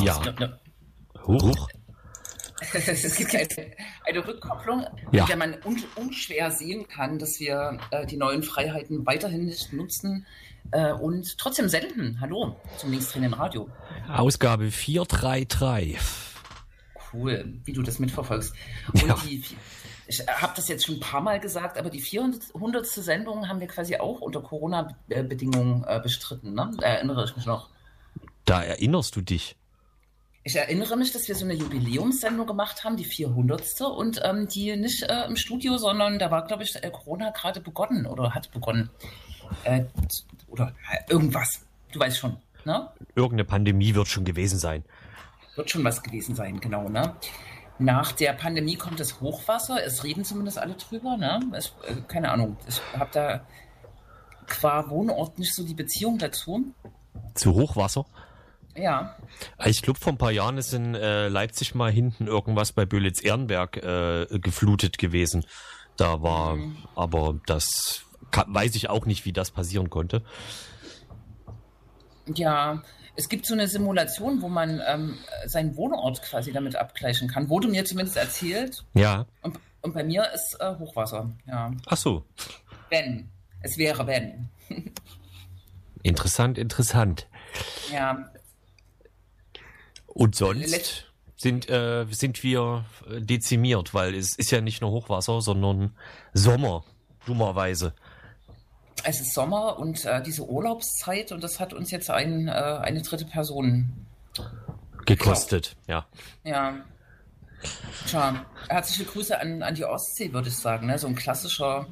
Ja. Ja. Huch. Es gibt eine, eine Rückkopplung, Ja. in der man un, unschwer sehen kann, dass wir äh, die neuen Freiheiten weiterhin nicht nutzen äh, und trotzdem senden. Hallo zum linksdrehenden Radio. Ausgabe 433. Cool, wie du das mitverfolgst. Und Ja. die, ich habe das jetzt schon ein paar Mal gesagt, aber die 400. Sendung haben wir quasi auch unter Corona-Bedingungen äh, bestritten. Ne? Da erinnere ich mich noch. Da erinnerst du dich. Ich erinnere mich, dass wir so eine Jubiläumssendung gemacht haben, die 400. Und ähm, die nicht äh, im Studio, sondern da war, glaube ich, äh, Corona gerade begonnen oder hat begonnen. Äh, oder irgendwas. Du weißt schon, ne? Irgendeine Pandemie wird schon gewesen sein. Wird schon was gewesen sein, genau, ne? Nach der Pandemie kommt das Hochwasser. Es reden zumindest alle drüber, ne? Es, äh, keine Ahnung. Ich habe da qua Wohnort nicht so die Beziehung dazu. Zu Hochwasser. Ja. Ich glaube, vor ein paar Jahren ist in äh, Leipzig mal hinten irgendwas bei Böhlitz-Ehrenberg äh, geflutet gewesen. Da war, aber das ka- weiß ich auch nicht, wie das passieren konnte. Ja, es gibt so eine Simulation, wo man ähm, seinen Wohnort quasi damit abgleichen kann. Wurde mir zumindest erzählt. Ja. Und, und bei mir ist äh, Hochwasser. Ja. Ach so. Wenn. Es wäre wenn. Interessant, interessant. Ja. Und sonst Let- sind, äh, sind wir äh, dezimiert, weil es ist ja nicht nur Hochwasser, sondern Sommer, dummerweise. Es ist Sommer und äh, diese Urlaubszeit und das hat uns jetzt ein, äh, eine dritte Person. Gekostet, ja. Ja. Tja, herzliche Grüße an, an die Ostsee, würde ich sagen. Ne? So ein klassischer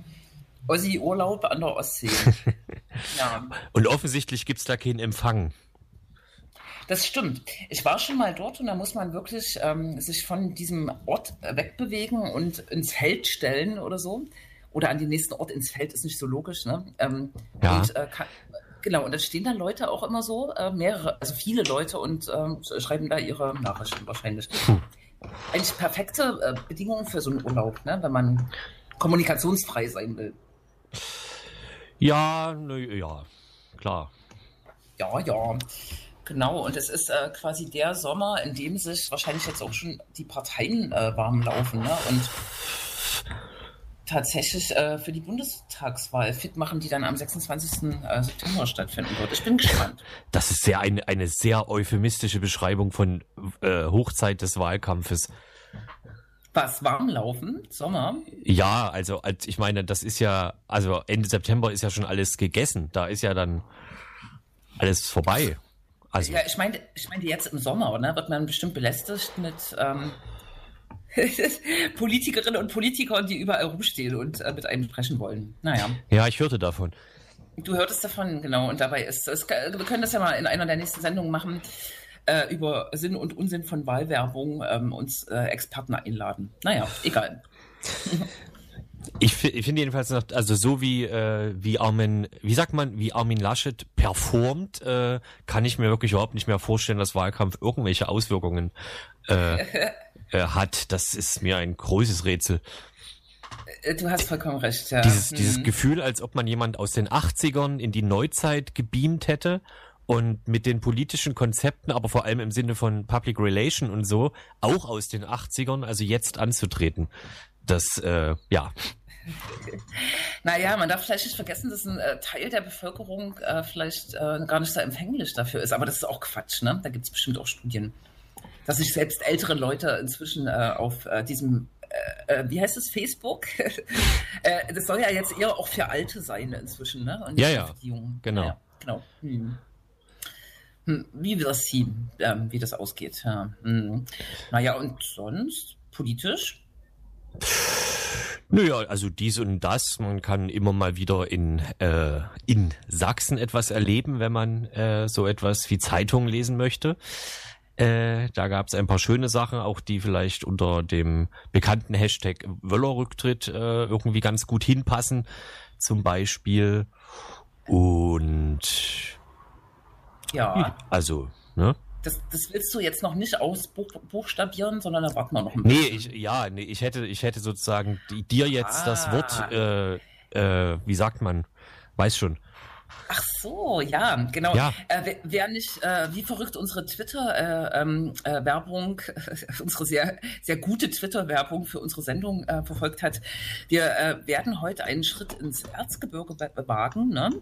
Ossi-Urlaub an der Ostsee. ja. Und offensichtlich gibt's da keinen Empfang. Das stimmt. Ich war schon mal dort und da muss man wirklich ähm, sich von diesem Ort äh, wegbewegen und ins Feld stellen oder so. Oder an den nächsten Ort ins Feld ist nicht so logisch, ne? Ähm, Ja. Und, äh, kann, genau, und da stehen dann Leute auch immer so, äh, mehrere, also viele Leute und ähm, schreiben da ihre Nachrichten wahrscheinlich. Eigentlich perfekte äh, Bedingungen für so einen Urlaub, ne? wenn man kommunikationsfrei sein will. Ja, ne, ja, klar. Ja, ja. Genau, und es ist äh, quasi der Sommer, in dem sich wahrscheinlich jetzt auch schon die Parteien äh, warm laufen ne? und tatsächlich äh, für die Bundestagswahl fit machen, die dann am 26. äh, September stattfinden wird. Ich bin gespannt. Das ist sehr eine, eine sehr euphemistische Beschreibung von äh, Hochzeit des Wahlkampfes. Was, warm laufen? Sommer? Ja, also als ich meine, das ist ja, also Ende September ist ja schon alles gegessen. Da ist ja dann alles vorbei. Also Ja, ich meine, ich meine jetzt im Sommer, ne, wird man bestimmt belästigt mit ähm, Politikerinnen und Politikern, die überall rumstehen und äh, mit einem sprechen wollen. Naja. ja, ich hörte davon. Du hörtest davon, genau, und dabei ist es. Wir können das ja mal in einer der nächsten Sendungen machen, äh, über Sinn und Unsinn von Wahlwerbung ähm, uns äh, Experten einladen. Naja, egal. Ich, ich finde jedenfalls noch, also so wie äh, wie Armin, wie sagt man, wie Armin Laschet performt, äh, kann ich mir wirklich überhaupt nicht mehr vorstellen, dass Wahlkampf irgendwelche Auswirkungen äh, äh, hat. Das ist mir ein großes Rätsel. Äh, Du hast vollkommen recht, ja. Dieses, Hm. dieses Gefühl, als ob man jemand aus den 80ern in die Neuzeit gebeamt hätte und mit den politischen Konzepten, aber vor allem im Sinne von Public Relation und so, auch aus den 80ern, also jetzt anzutreten. Das, äh, ja. Naja, man darf vielleicht nicht vergessen, dass ein äh, Teil der Bevölkerung äh, vielleicht äh, gar nicht so empfänglich dafür ist. Aber das ist auch Quatsch, ne? Da gibt es bestimmt auch Studien. Dass sich selbst ältere Leute inzwischen äh, auf äh, diesem, wie heißt es, Facebook? das soll ja jetzt eher auch für Alte sein inzwischen, ne? Und nicht Ja, ja. für die Jungen. Genau. Ja, genau. Hm. Hm, wie wir das sehen, ähm, wie das ausgeht. Ja. Hm. Naja, und sonst politisch? Naja, also dies und das. Man kann immer mal wieder in, äh, in Sachsen etwas erleben, wenn man äh, so etwas wie Zeitungen lesen möchte. Äh, da gab es ein paar schöne Sachen, auch die vielleicht unter dem bekannten Hashtag Wöllerrücktritt äh, irgendwie ganz gut hinpassen. Zum Beispiel. Und Ja. also, ne? Das, das willst du jetzt noch nicht ausbuchstabieren, sondern da warten wir noch ein Nee, bisschen. ich, ja, nee, ich hätte, ich hätte sozusagen dir jetzt das Ah. Wort, äh, äh, wie sagt man, weiß schon, Ach so, ja, genau. Ja. Äh, wer nicht, äh, wie verrückt unsere Twitter-Werbung, äh, ähm, äh, unsere sehr, sehr gute Twitter-Werbung für unsere Sendung äh, verfolgt hat, wir äh, werden heute einen Schritt ins Erzgebirge wagen. Ne?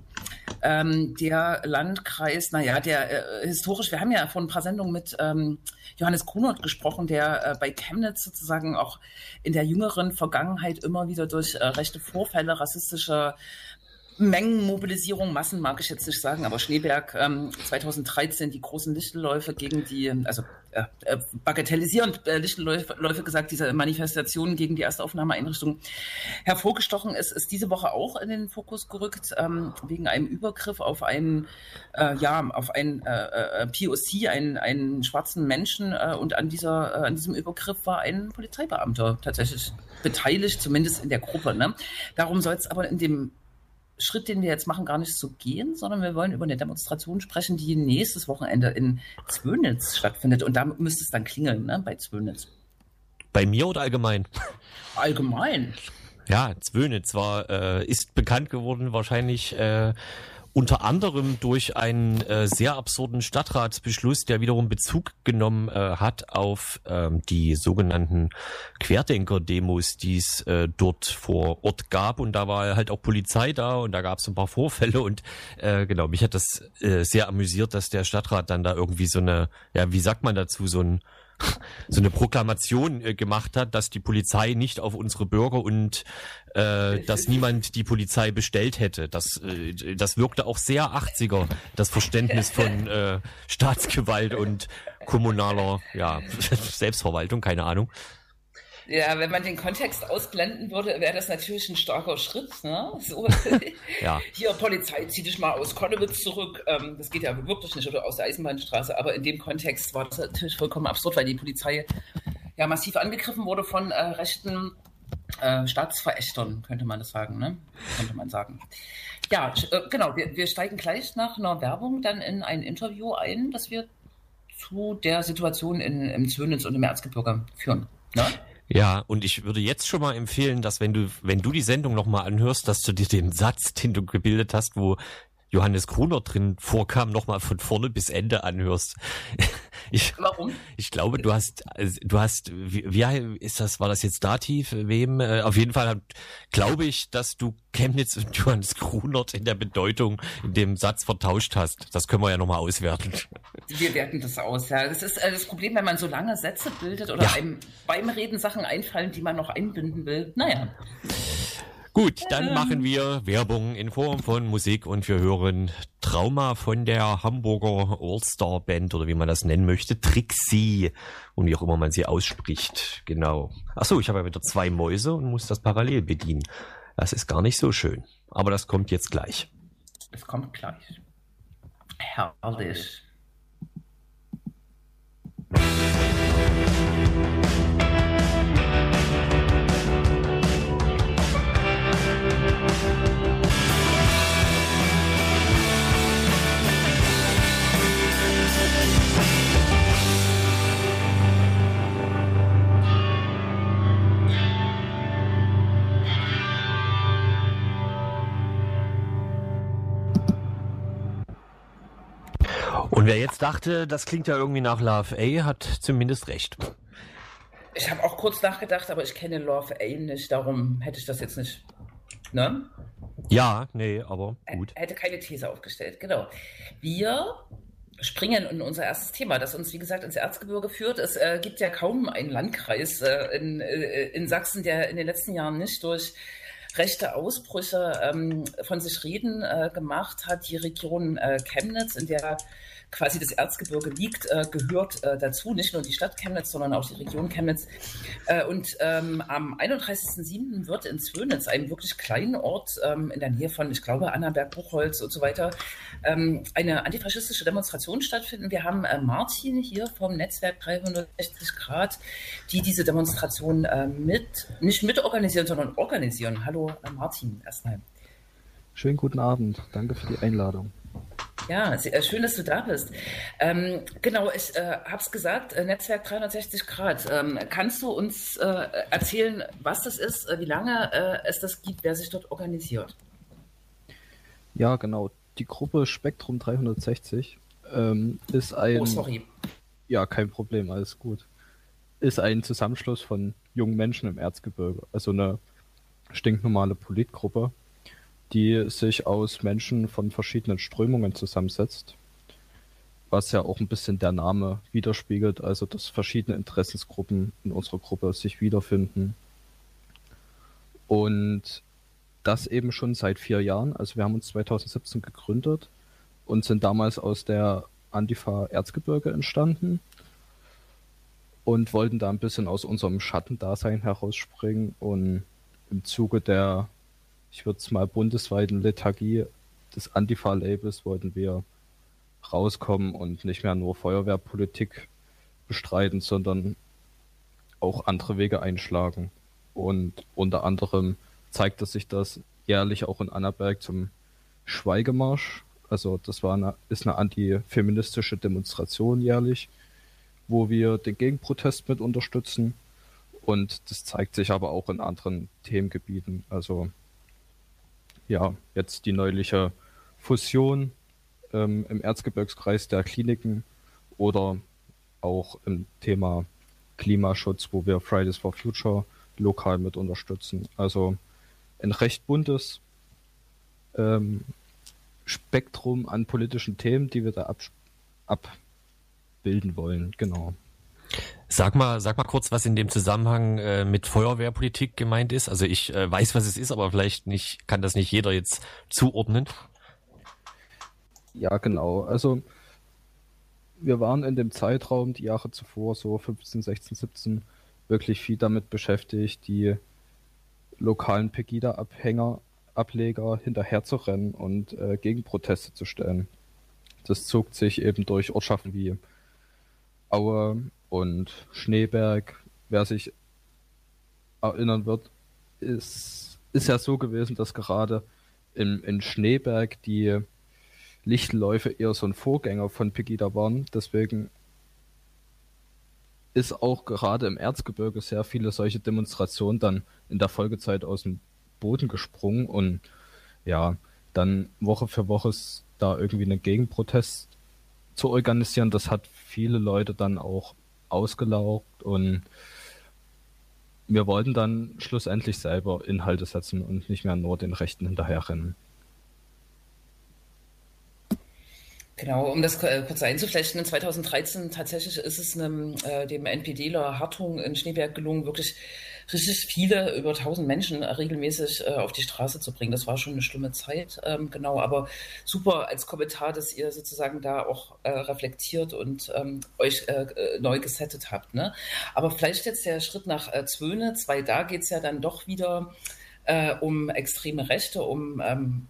Ähm, der Landkreis, naja, der historisch, wir haben ja vor ein paar Sendungen mit ähm, Johannes Grunert gesprochen, der bei Chemnitz sozusagen auch in der jüngeren Vergangenheit immer wieder durch rechte Vorfälle rassistischer Mengenmobilisierung, Massen mag ich jetzt nicht sagen, aber Schneeberg ähm, 2013 die großen Lichtenläufe gegen die, also äh, äh, bagatellisierend äh, Lichtenläufe gesagt, diese Manifestationen gegen die Erstaufnahmeeinrichtung hervorgestochen ist, ist diese Woche auch in den Fokus gerückt, ähm, wegen einem Übergriff auf einen, äh, ja, auf einen äh, äh POC, einen, einen schwarzen Menschen äh, und an dieser, äh, an diesem Übergriff war ein Polizeibeamter tatsächlich beteiligt, zumindest in der Gruppe. Ne? Darum soll es aber in dem Schritt, den wir jetzt machen, gar nicht so gehen, sondern wir wollen über eine Demonstration sprechen, die nächstes Wochenende in Zwönitz stattfindet. Und da müsste es dann klingeln, ne, bei Zwönitz. Bei mir oder allgemein? Allgemein. Ja, Zwönitz war, äh, ist bekannt geworden wahrscheinlich äh, unter anderem durch einen äh, sehr absurden Stadtratsbeschluss, der wiederum Bezug genommen äh, hat auf ähm, die sogenannten Querdenker-Demos, die es äh, dort vor Ort gab. Und da war halt auch Polizei da und da gab es ein paar Vorfälle. Und äh, genau, mich hat das äh, sehr amüsiert, dass der Stadtrat dann da irgendwie so eine, ja, wie sagt man dazu, so ein so eine Proklamation äh, gemacht hat, dass die Polizei nicht auf unsere Bürger und äh, dass niemand die Polizei bestellt hätte. Das, äh, das wirkte auch sehr 80er, das Verständnis von äh, Staatsgewalt und kommunaler ja, Selbstverwaltung, keine Ahnung. Ja, wenn man den Kontext ausblenden würde, wäre das natürlich ein starker Schritt. Ne? So, ja. Hier, Polizei, zieh dich mal aus Konnewitz zurück. Ähm, das geht ja wirklich nicht, oder aus der Eisenbahnstraße. Aber in dem Kontext war das natürlich vollkommen absurd, weil die Polizei ja massiv angegriffen wurde von äh, rechten äh, Staatsverächtern, könnte man das sagen. Ne? Könnte man sagen. Ja, äh, genau. Wir, wir steigen gleich nach einer Werbung dann in ein Interview ein, das wir zu der Situation in, im Zwönitz und im Erzgebirge führen. Ne? Ja, und ich würde jetzt schon mal empfehlen, dass wenn du, wenn du die Sendung nochmal anhörst, dass du dir den Satz, den du gebildet hast, wo Johannes Gruner drin vorkam, nochmal von vorne bis Ende anhörst. Ich, Warum? Ich glaube, du hast, du hast, wie, wie ist das, war das jetzt Dativ? Wem? Äh, auf jeden Fall glaube ich, dass du Chemnitz und Johannes Grunert in der Bedeutung in dem Satz vertauscht hast. Das können wir ja nochmal auswerten. Wir werten das aus, ja. Das ist äh, das Problem, wenn man so lange Sätze bildet oder ja. einem beim Reden Sachen einfallen, die man noch einbinden will. Naja. Gut, dann machen wir Werbung in Form von Musik und wir hören Trauma von der Hamburger All-Star Band oder wie man das nennen möchte, Trixie und wie auch immer man sie ausspricht. Genau. Achso, ich habe ja wieder zwei Mäuse und muss das parallel bedienen. Das ist gar nicht so schön. Aber das kommt jetzt gleich. Es kommt gleich. Herrlich. Und wer jetzt dachte, das klingt ja irgendwie nach Love A, hat zumindest recht. Ich habe auch kurz nachgedacht, aber ich kenne Love A nicht, darum hätte ich das jetzt nicht. Ne? Ja, nee, aber gut. Er hätte keine These aufgestellt, genau. Wir springen in unser erstes Thema, das uns, wie gesagt, ins Erzgebirge führt. Es äh, gibt ja kaum einen Landkreis äh, in, äh, in Sachsen, der in den letzten Jahren nicht durch rechte Ausbrüche ähm, von sich reden äh, gemacht hat. Die Region äh, Chemnitz, in der quasi das Erzgebirge liegt, äh, gehört äh, dazu, nicht nur die Stadt Chemnitz, sondern auch die Region Chemnitz. Äh, und ähm, am 31.07. wird in Zwönitz, einem wirklich kleinen Ort ähm, in der Nähe von, ich glaube, Annaberg, Buchholz und so weiter, ähm, eine antifaschistische Demonstration stattfinden. Wir haben äh, Martin hier vom Netzwerk 360 Grad, die diese Demonstration äh, mit, nicht mitorganisieren, sondern organisieren. Hallo äh, Martin erstmal. Schönen guten Abend. Danke für die Einladung. Ja, sehr, schön, dass du da bist. Ähm, genau, ich äh, habe es gesagt, äh, Netzwerk 360 Grad. Ähm, kannst du uns äh, erzählen, was das ist, äh, wie lange äh, es das gibt, wer sich dort organisiert? Ja, genau. die Gruppe Spektrum 360 ähm, ist ein. Oh, sorry. Ja, kein Problem, alles gut. Ist ein Zusammenschluss von jungen Menschen im Erzgebirge. Also eine stinknormale Politgruppe, die sich aus Menschen von verschiedenen Strömungen zusammensetzt. Was ja auch ein bisschen der Name widerspiegelt, also dass verschiedene Interessensgruppen in unserer Gruppe sich wiederfinden. Und das eben schon seit vier Jahren. Also wir haben uns 2017 gegründet und sind damals aus der Antifa Erzgebirge entstanden und wollten da ein bisschen aus unserem Schattendasein herausspringen und im Zuge der, ich würde es mal bundesweiten Lethargie des Antifa-Labels wollten wir rauskommen und nicht mehr nur Feuerwehrpolitik bestreiten, sondern auch andere Wege einschlagen. Und unter anderem zeigte sich das jährlich auch in Annaberg zum Schweigemarsch. Also das war eine, ist eine antifeministische Demonstration jährlich, wo wir den Gegenprotest mit unterstützen. Und das zeigt sich aber auch in anderen Themengebieten. Also ja, jetzt die neuliche Fusion ähm, im Erzgebirgskreis der Kliniken oder auch im Thema Klimaschutz, wo wir Fridays for Future lokal mit unterstützen. Also ein recht buntes ähm, Spektrum an politischen Themen, die wir da ab, abbilden wollen. Genau. Sag mal, sag mal kurz, was in dem Zusammenhang äh, mit Feuerwehrpolitik gemeint ist. Also ich äh, weiß, was es ist, aber vielleicht nicht, kann das nicht jeder jetzt zuordnen. Ja, genau. Also wir waren in dem Zeitraum, die Jahre zuvor, so 15, 16, 17, wirklich viel damit beschäftigt, die lokalen Pegida-Abhänger, Ableger hinterherzurennen und äh, Gegenproteste zu stellen. Das zog sich eben durch Ortschaften wie Aue und Schneeberg. Wer sich erinnern wird, ist, ist ja so gewesen, dass gerade in, in Schneeberg die Lichtläufe eher so ein Vorgänger von Pegida waren. Deswegen ist auch gerade im Erzgebirge sehr viele solche Demonstrationen dann in der Folgezeit aus dem Boden gesprungen und ja, dann Woche für Woche da irgendwie einen Gegenprotest zu organisieren, das hat viele Leute dann auch ausgelaugt und wir wollten dann schlussendlich selber Inhalte setzen und nicht mehr nur den Rechten hinterherrennen. Genau, um das äh, kurz einzuflechten, in 2013 tatsächlich ist es einem, äh, dem NPDler Hartung in Schneeberg gelungen, wirklich richtig viele, über 1000 Menschen äh, regelmäßig äh, auf die Straße zu bringen. Das war schon eine schlimme Zeit, ähm, genau, aber super als Kommentar, dass ihr sozusagen da auch äh, reflektiert und ähm, euch äh, neu gesettet habt. Ne? Aber vielleicht jetzt der Schritt nach äh, Zwöne, weil da geht es ja dann doch wieder um extreme Rechte, um ähm,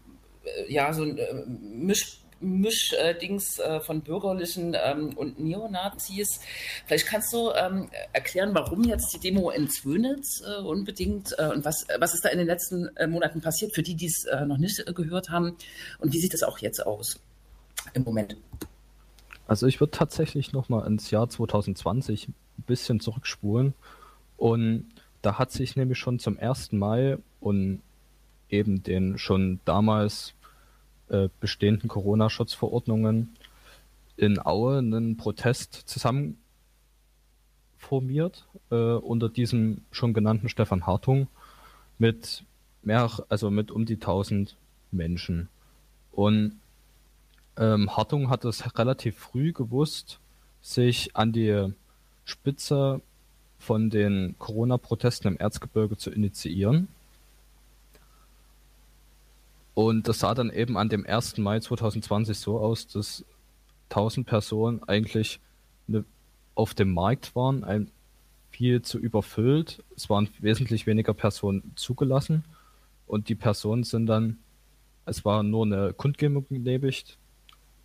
ja, so ein Misch Mischdings äh, von Bürgerlichen ähm, und Neonazis. Vielleicht kannst du ähm, erklären, warum jetzt die Demo in Zwönitz äh, unbedingt äh, und was, was ist da in den letzten äh, Monaten passiert, für die, die es äh, noch nicht äh, gehört haben und wie sieht das auch jetzt aus im Moment? Also ich würde tatsächlich nochmal ins Jahr 2020 ein bisschen zurückspulen und da hat sich nämlich schon zum ersten Mal und eben den schon damals äh, bestehenden Corona-Schutzverordnungen in Aue einen Protest zusammen formiert äh, unter diesem schon genannten Stefan Hartung mit mehr, also mit um die 1000 Menschen. Und ähm, Hartung hat es relativ früh gewusst, sich an die Spitze von den Corona-Protesten im Erzgebirge zu initiieren und das sah dann eben an dem 1. Mai 2020 so aus, dass 1000 Personen eigentlich ne, auf dem Markt waren, ein, viel zu überfüllt. Es waren wesentlich weniger Personen zugelassen und die Personen sind dann, es war nur eine Kundgebung genehmigt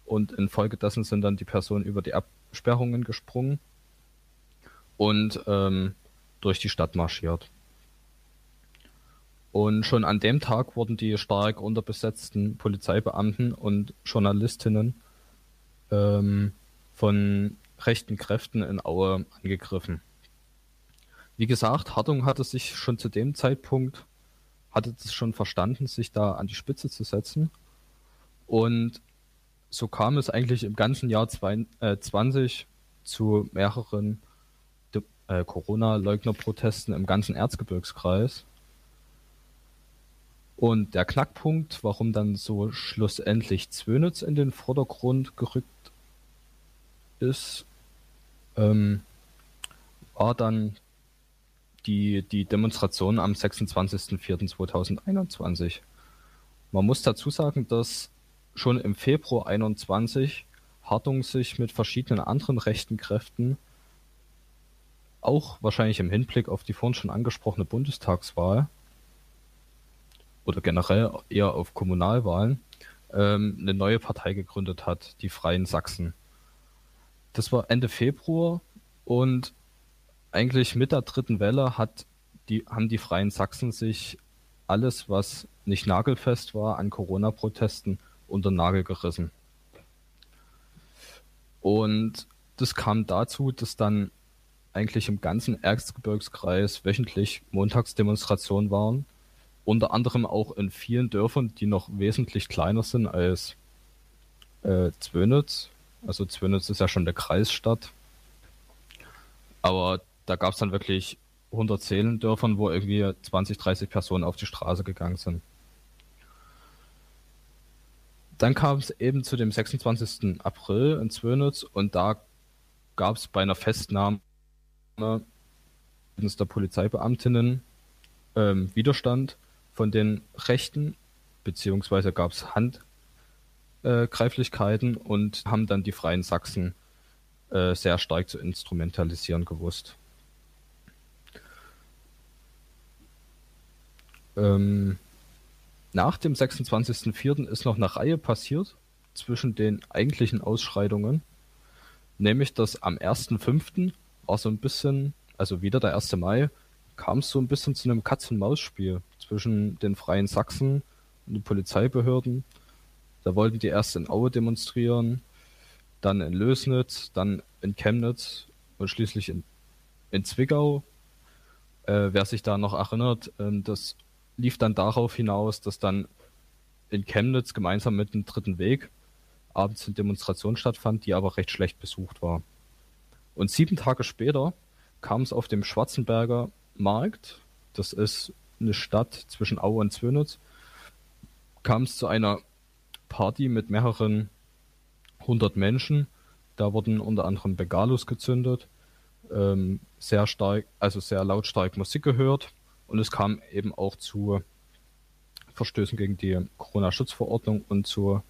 und infolgedessen sind dann die Personen über die Absperrungen gesprungen und ähm, durch die Stadt marschiert. Und schon an dem Tag wurden die stark unterbesetzten Polizeibeamten und Journalistinnen ähm, von rechten Kräften in Aue angegriffen. Wie gesagt, Hartung hatte sich schon zu dem Zeitpunkt, hatte es schon verstanden, sich da an die Spitze zu setzen Und so kam es eigentlich im ganzen Jahr 20 äh, zu mehreren äh, Corona-Leugner-Protesten im ganzen Erzgebirgskreis. Und der Knackpunkt, warum dann so schlussendlich Zwönitz in den Vordergrund gerückt ist, ähm, war dann die, die Demonstration am 26.04.2021. Man muss dazu sagen, dass schon im Februar 21 Hartung sich mit verschiedenen anderen rechten Kräften auch wahrscheinlich im Hinblick auf die vorhin schon angesprochene Bundestagswahl oder generell eher auf Kommunalwahlen ähm, eine neue Partei gegründet hat, die Freien Sachsen. Das war Ende Februar und eigentlich mit der dritten Welle hat die, haben die Freien Sachsen sich alles, was nicht nagelfest war, an Corona-Protesten unter den Nagel gerissen. Und das kam dazu, dass dann eigentlich im ganzen Erzgebirgskreis wöchentlich Montagsdemonstrationen waren. Unter anderem auch in vielen Dörfern, die noch wesentlich kleiner sind als äh, Zwönitz. Also Zwönitz ist ja schon der Kreisstadt. Aber da gab es dann wirklich 110 Dörfern, wo irgendwie 20, 30 Personen auf die Straße gegangen sind. Dann kam es eben zu dem 26. April in Zwönitz und da gab es bei einer Festnahme der Polizeibeamtinnen ähm, Widerstand von den Rechten, beziehungsweise gab es Handgreiflichkeiten und haben dann die Freien Sachsen äh, sehr stark zu instrumentalisieren gewusst. Ähm, nach dem 26.04. ist noch eine Reihe passiert zwischen den eigentlichen Ausschreitungen, nämlich dass am 1.05 war so ein bisschen, also wieder der 1. Mai, kam es so ein bisschen zu einem Katz-und-Maus-Spiel zwischen den Freien Sachsen und den Polizeibehörden. Da wollten die erst in Aue demonstrieren, dann in Lösnitz, dann in Chemnitz und schließlich in, in Zwickau. Äh, wer sich da noch erinnert, äh, das lief dann darauf hinaus, dass dann in Chemnitz gemeinsam mit dem Dritten Weg abends eine Demonstration stattfand, die aber recht schlecht besucht war. Und sieben Tage später kam es auf dem Schwarzenberger Markt, das ist eine Stadt zwischen Aue und Zwönitz, kam es zu einer Party mit mehreren hundert Menschen. Da wurden unter anderem Bengalos gezündet, ähm, sehr stark, also sehr lautstark Musik gehört und es kam eben auch zu Verstößen gegen die Corona-Schutzverordnung und zu,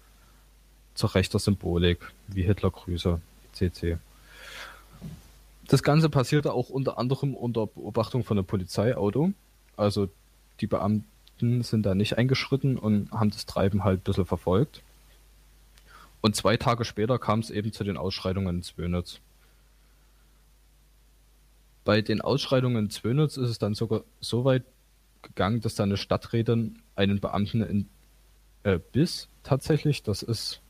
zur rechter Symbolik wie Hitlergrüße etc. Das Ganze passierte auch unter anderem unter Beobachtung von einem Polizeiauto. Also die Beamten sind da nicht eingeschritten und haben das Treiben halt ein bisschen verfolgt. Und zwei Tage später kam es eben zu den Ausschreitungen in Zwönitz. Bei den Ausschreitungen in Zwönitz ist es dann sogar so weit gegangen, dass da eine Stadträtin einen Beamten in äh, bis tatsächlich, das ist,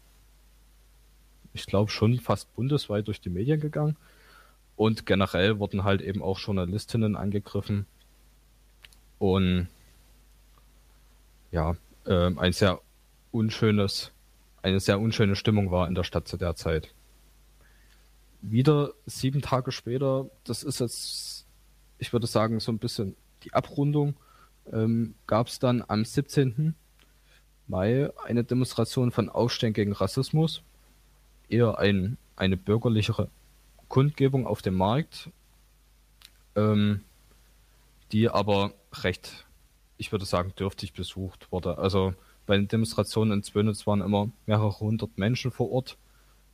ich glaube, schon fast bundesweit durch die Medien gegangen, und generell wurden halt eben auch Journalistinnen angegriffen. Und ja, äh, ein sehr unschönes, eine sehr unschöne Stimmung war in der Stadt zu der Zeit. Wieder sieben Tage später, das ist jetzt, ich würde sagen, so ein bisschen die Abrundung, ähm, gab es dann am 17. Mai eine Demonstration von Aufstehen gegen Rassismus. Eher ein, eine bürgerlichere Kundgebung auf dem Markt, ähm, die aber recht, ich würde sagen, dürftig besucht wurde. Also bei den Demonstrationen in Zwönitz waren immer mehrere hundert Menschen vor Ort.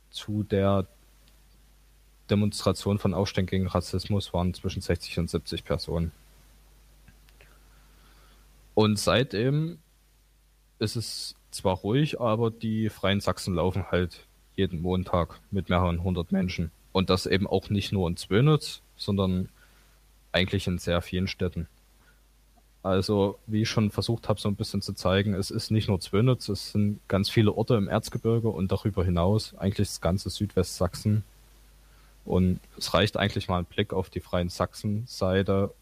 Zu der Demonstration von Aufständen gegen Rassismus waren zwischen 60 und 70 Personen. Und seitdem ist es zwar ruhig, aber die Freien Sachsen laufen halt jeden Montag mit mehreren hundert Menschen. Und das eben auch nicht nur in Zwönitz, sondern eigentlich in sehr vielen Städten. Also, wie ich schon versucht habe, so ein bisschen zu zeigen, es ist nicht nur Zwönitz, es sind ganz viele Orte im Erzgebirge und darüber hinaus eigentlich das ganze Südwestsachsen. Und es reicht eigentlich mal ein Blick auf die Freien Sachsen-Seite.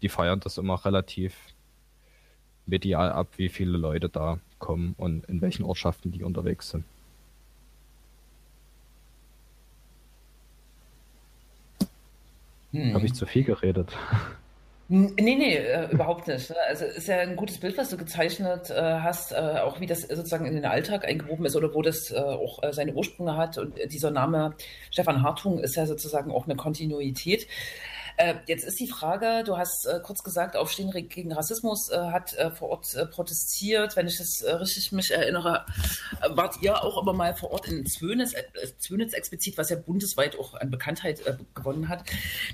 Die feiern das immer relativ medial ab, wie viele Leute da kommen und in welchen Ortschaften die unterwegs sind. Hm. Habe ich zu viel geredet? Nee, nee, äh, überhaupt nicht. Ne? Also ist ja ein gutes Bild, was du gezeichnet äh, hast, äh, auch wie das sozusagen in den Alltag eingewoben ist oder wo das äh, auch äh, seine Ursprünge hat. Und dieser Name Stefan Hartung ist ja sozusagen auch eine Kontinuität. Äh, jetzt ist die Frage, du hast äh, kurz gesagt, Aufstehen gegen Rassismus äh, hat äh, vor Ort äh, protestiert. Wenn ich das äh, richtig mich erinnere, wart ihr auch immer mal vor Ort in Zwönitz, Zwönitz explizit, was ja bundesweit auch an Bekanntheit gewonnen hat.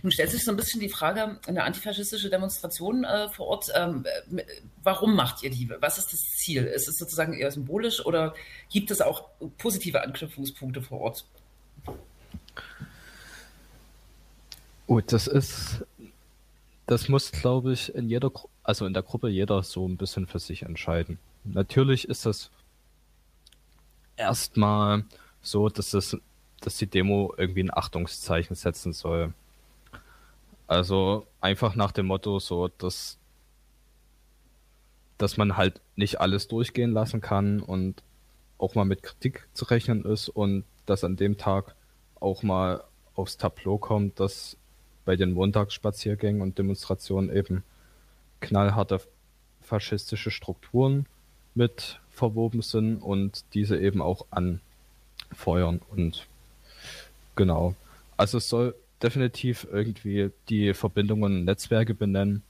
Nun stellt sich so ein bisschen die Frage, eine antifaschistische Demonstration vor Ort, ähm, warum macht ihr die? Was ist das Ziel? Ist es sozusagen eher symbolisch oder gibt es auch positive Anknüpfungspunkte vor Ort? Gut, das ist, das muss, glaube ich, in jeder, also in der Gruppe jeder so ein bisschen für sich entscheiden. Natürlich ist das erstmal so, dass das, dass die Demo irgendwie ein Achtungszeichen setzen soll. Also einfach nach dem Motto so, dass, dass man halt nicht alles durchgehen lassen kann und auch mal mit Kritik zu rechnen ist und dass an dem Tag auch mal aufs Tableau kommt, dass bei den Montagsspaziergängen und Demonstrationen eben knallharte faschistische Strukturen mit verwoben sind und diese eben auch anfeuern. Und genau. Also es soll definitiv irgendwie die Verbindungen und Netzwerke benennen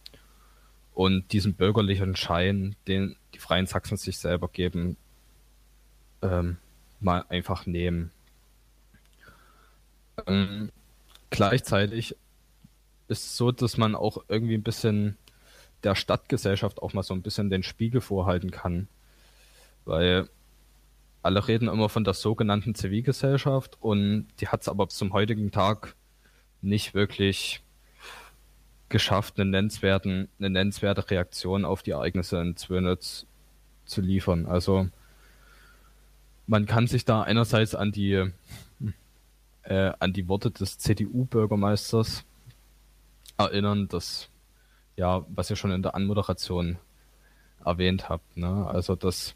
und diesen bürgerlichen Schein, den die Freien Sachsen sich selber geben, ähm, mal einfach nehmen. Ähm, gleichzeitig ist so, dass man auch irgendwie ein bisschen der Stadtgesellschaft auch mal so ein bisschen den Spiegel vorhalten kann. Weil alle reden immer von der sogenannten Zivilgesellschaft und die hat es aber zum heutigen Tag nicht wirklich geschafft, eine, nennenswerten, eine nennenswerte Reaktion auf die Ereignisse in Zwönitz zu liefern. Also man kann sich da einerseits an die äh, an die Worte des CDU-Bürgermeisters erinnern, dass, ja, was ihr schon in der Anmoderation erwähnt habt, ne? Also, dass,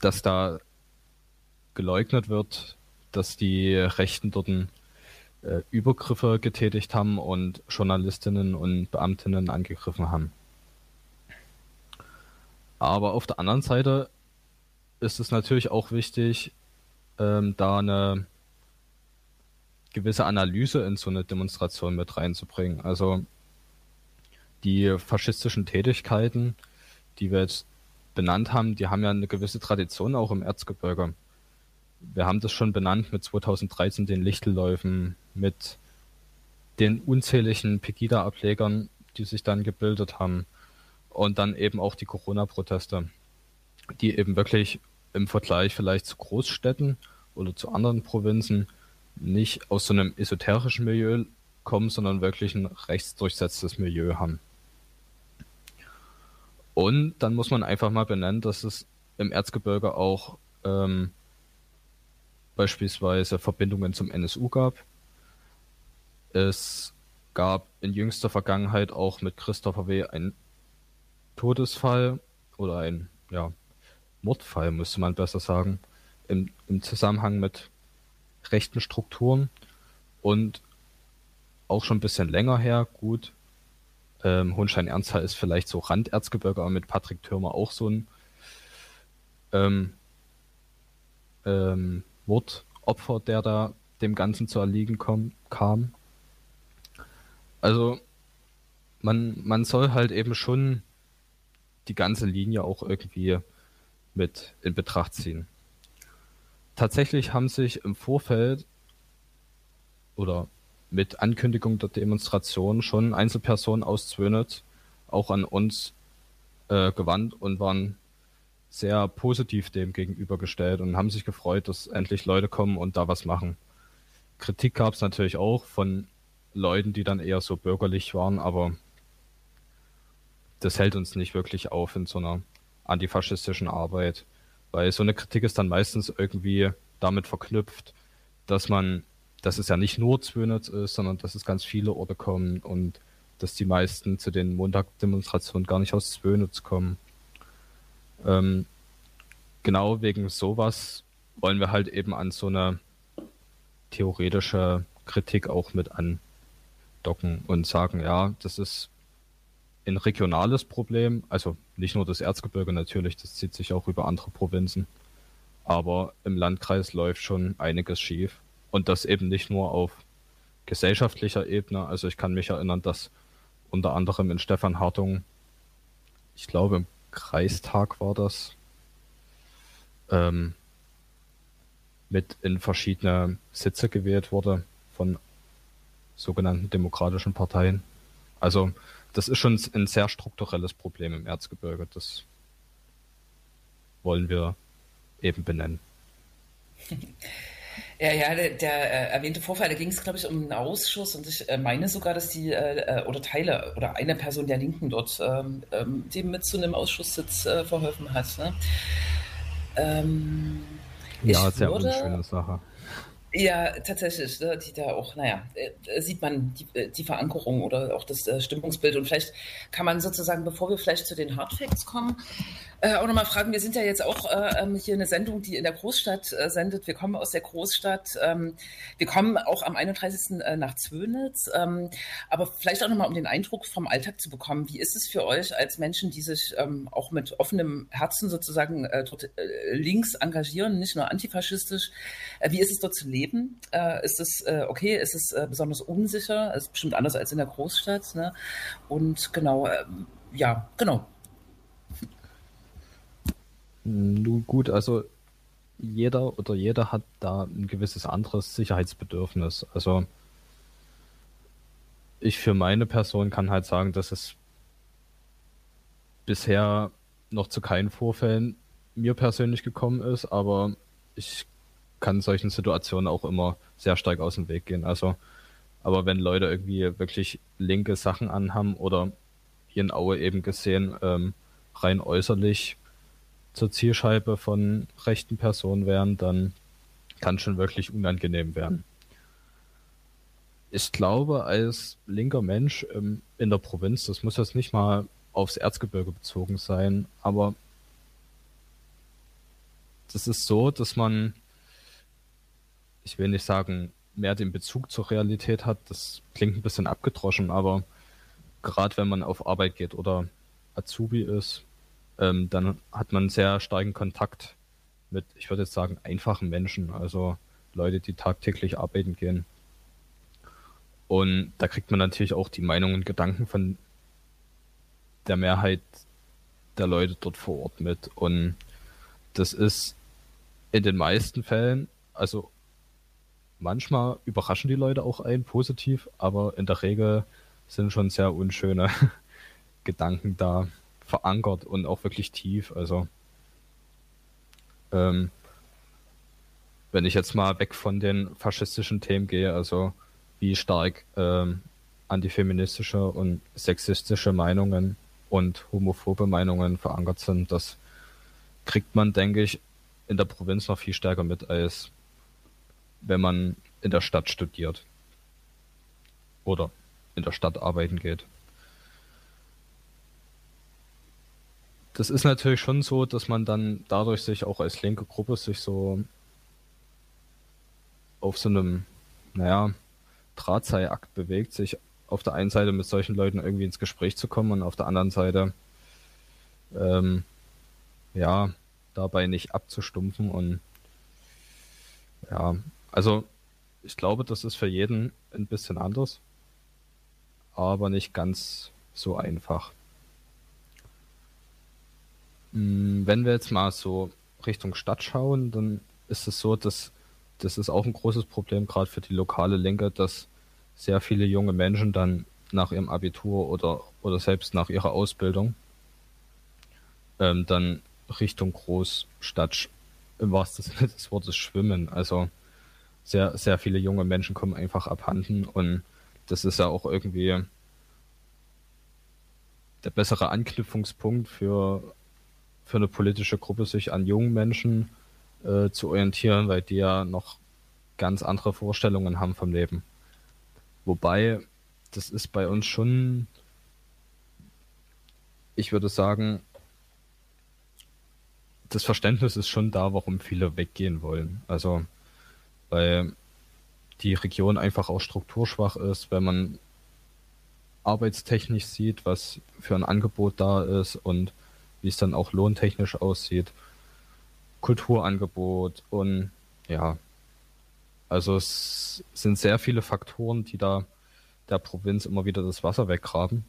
dass da geleugnet wird, dass die Rechten dort äh, Übergriffe getätigt haben und Journalistinnen und Beamtinnen angegriffen haben. Aber auf der anderen Seite ist es natürlich auch wichtig, ähm, da eine gewisse Analyse in so eine Demonstration mit reinzubringen. Also die faschistischen Tätigkeiten, die wir jetzt benannt haben, die haben ja eine gewisse Tradition auch im Erzgebirge. Wir haben das schon benannt mit 2013 den Lichtelläufen, mit den unzähligen Pegida-Ablegern, die sich dann gebildet haben und dann eben auch die Corona-Proteste, die eben wirklich im Vergleich vielleicht zu Großstädten oder zu anderen Provinzen nicht aus so einem esoterischen Milieu kommen, sondern wirklich ein rechtsdurchsetztes Milieu haben. Und dann muss man einfach mal benennen, dass es im Erzgebirge auch ähm, beispielsweise Verbindungen zum NSU gab. Es gab in jüngster Vergangenheit auch mit Christopher W. einen Todesfall oder ein ja, Mordfall, müsste man besser sagen, im, im Zusammenhang mit rechten Strukturen und auch schon ein bisschen länger her, gut. Ähm, Hohenstein-Ernsthal ist vielleicht so Randerzgebirge, aber mit Patrick Türmer auch so ein ähm, ähm, Mordopfer, der da dem Ganzen zu erliegen komm, kam. Also man, man soll halt eben schon die ganze Linie auch irgendwie mit in Betracht ziehen tatsächlich haben sich im Vorfeld oder mit Ankündigung der Demonstration schon Einzelpersonen aus Zwönitz auch an uns äh, gewandt und waren sehr positiv dem gegenübergestellt und haben sich gefreut, dass endlich Leute kommen und da was machen. Kritik gab es natürlich auch von Leuten, die dann eher so bürgerlich waren, aber das hält uns nicht wirklich auf in so einer antifaschistischen Arbeit. Weil so eine Kritik ist dann meistens irgendwie damit verknüpft, dass man, dass es ja nicht nur Zwönitz ist, sondern dass es ganz viele Orte kommen und dass die meisten zu den Montagdemonstrationen gar nicht aus Zwönitz kommen. Ähm, genau wegen sowas wollen wir halt eben an so eine theoretische Kritik auch mit andocken und sagen, ja, das ist ein regionales Problem, also nicht nur das Erzgebirge natürlich, das zieht sich auch über andere Provinzen, aber im Landkreis läuft schon einiges schief. Und das eben nicht nur auf gesellschaftlicher Ebene, also ich kann mich erinnern, dass unter anderem in Stefan Hartung, ich glaube im Kreistag war das, ähm, mit in verschiedene Sitze gewählt wurde von sogenannten demokratischen Parteien. Also das ist schon ein sehr strukturelles Problem im Erzgebirge. Das wollen wir eben benennen. Ja, ja, der, der äh, erwähnte Vorfall, da ging es, glaube ich, um einen Ausschuss und ich äh, meine sogar, dass die äh, äh oder Teile oder eine Person der Linken dort ähm, ähm, dem mit zu einem Ausschusssitz äh, verholfen hat. Ne? Ähm, ja, sehr würde, unschöne Sache. Ja, tatsächlich, ne, die da auch, naja, äh, sieht man die, äh, die, Verankerung oder auch das äh, Stimmungsbild. Und vielleicht kann man sozusagen, bevor wir vielleicht zu den Hardfacts kommen, auch nochmal fragen, wir sind ja jetzt auch äh, ähm, hier eine Sendung, die in der Großstadt sendet. Wir kommen aus der Großstadt. Ähm, wir kommen auch am 31. nach Zwönitz. Ähm, aber vielleicht auch nochmal, um den Eindruck vom Alltag zu bekommen. Wie ist es für euch als Menschen, die sich auch mit offenem Herzen sozusagen links engagieren, nicht nur antifaschistisch? wie ist es dort zu leben? Leben? Äh, ist es äh, okay? Ist es äh, besonders unsicher? Ist bestimmt anders als in der Großstadt. Ne? Und genau, ähm, ja, genau. Nun gut, also jeder oder jeder hat da ein gewisses anderes Sicherheitsbedürfnis. Also ich für meine Person kann halt sagen, dass es bisher noch zu keinen Vorfällen mir persönlich gekommen ist, aber ich kann solchen Situationen auch immer sehr stark aus dem Weg gehen. Also, aber wenn Leute irgendwie wirklich linke Sachen anhaben oder hier in Aue eben gesehen, ähm, rein äußerlich zur Zielscheibe von rechten Personen wären, dann kann schon wirklich unangenehm werden. Ich glaube, als linker Mensch ähm, in der Provinz, das muss jetzt nicht mal aufs Erzgebirge bezogen sein, aber das ist so, dass man ich will nicht sagen, mehr den Bezug zur Realität hat. Das klingt ein bisschen abgedroschen, aber gerade wenn man auf Arbeit geht oder Azubi ist, ähm, dann hat man sehr starken Kontakt mit, ich würde jetzt sagen, einfachen Menschen, also Leute, die tagtäglich arbeiten gehen. Und da kriegt man natürlich auch die Meinungen und Gedanken von der Mehrheit der Leute dort vor Ort mit. Und das ist in den meisten Fällen, also manchmal überraschen die Leute auch einen positiv, aber in der Regel sind schon sehr unschöne Gedanken da verankert und auch wirklich tief. Also ähm, wenn ich jetzt mal weg von den faschistischen Themen gehe, also wie stark ähm, antifeministische und sexistische Meinungen und homophobe Meinungen verankert sind, das kriegt man, denke ich, in der Provinz noch viel stärker mit als wenn man in der Stadt studiert oder in der Stadt arbeiten geht. Das ist natürlich schon so, dass man dann dadurch sich auch als linke Gruppe sich so auf so einem, naja, Drahtseilakt bewegt, sich auf der einen Seite mit solchen Leuten irgendwie ins Gespräch zu kommen und auf der anderen Seite ähm, ja dabei nicht abzustumpfen und ja also ich glaube, das ist für jeden ein bisschen anders, aber nicht ganz so einfach. Hm, wenn wir jetzt mal so Richtung Stadt schauen, dann ist es so, dass das ist auch ein großes Problem, gerade für die lokale Linke, dass sehr viele junge Menschen dann nach ihrem Abitur oder, oder selbst nach ihrer Ausbildung ähm, dann Richtung Großstadt im wahrsten Sinne des Wortes schwimmen. Also sehr, sehr viele junge Menschen kommen einfach abhanden und das ist ja auch irgendwie der bessere Anknüpfungspunkt für, für eine politische Gruppe, sich an jungen Menschen äh, zu orientieren, weil die ja noch ganz andere Vorstellungen haben vom Leben. Wobei, das ist bei uns schon, ich würde sagen, das Verständnis ist schon da, warum viele weggehen wollen. Also, weil die Region einfach auch strukturschwach ist, wenn man arbeitstechnisch sieht, was für ein Angebot da ist und wie es dann auch lohntechnisch aussieht. Kulturangebot und ja, also es sind sehr viele Faktoren, die da der Provinz immer wieder das Wasser weggraben.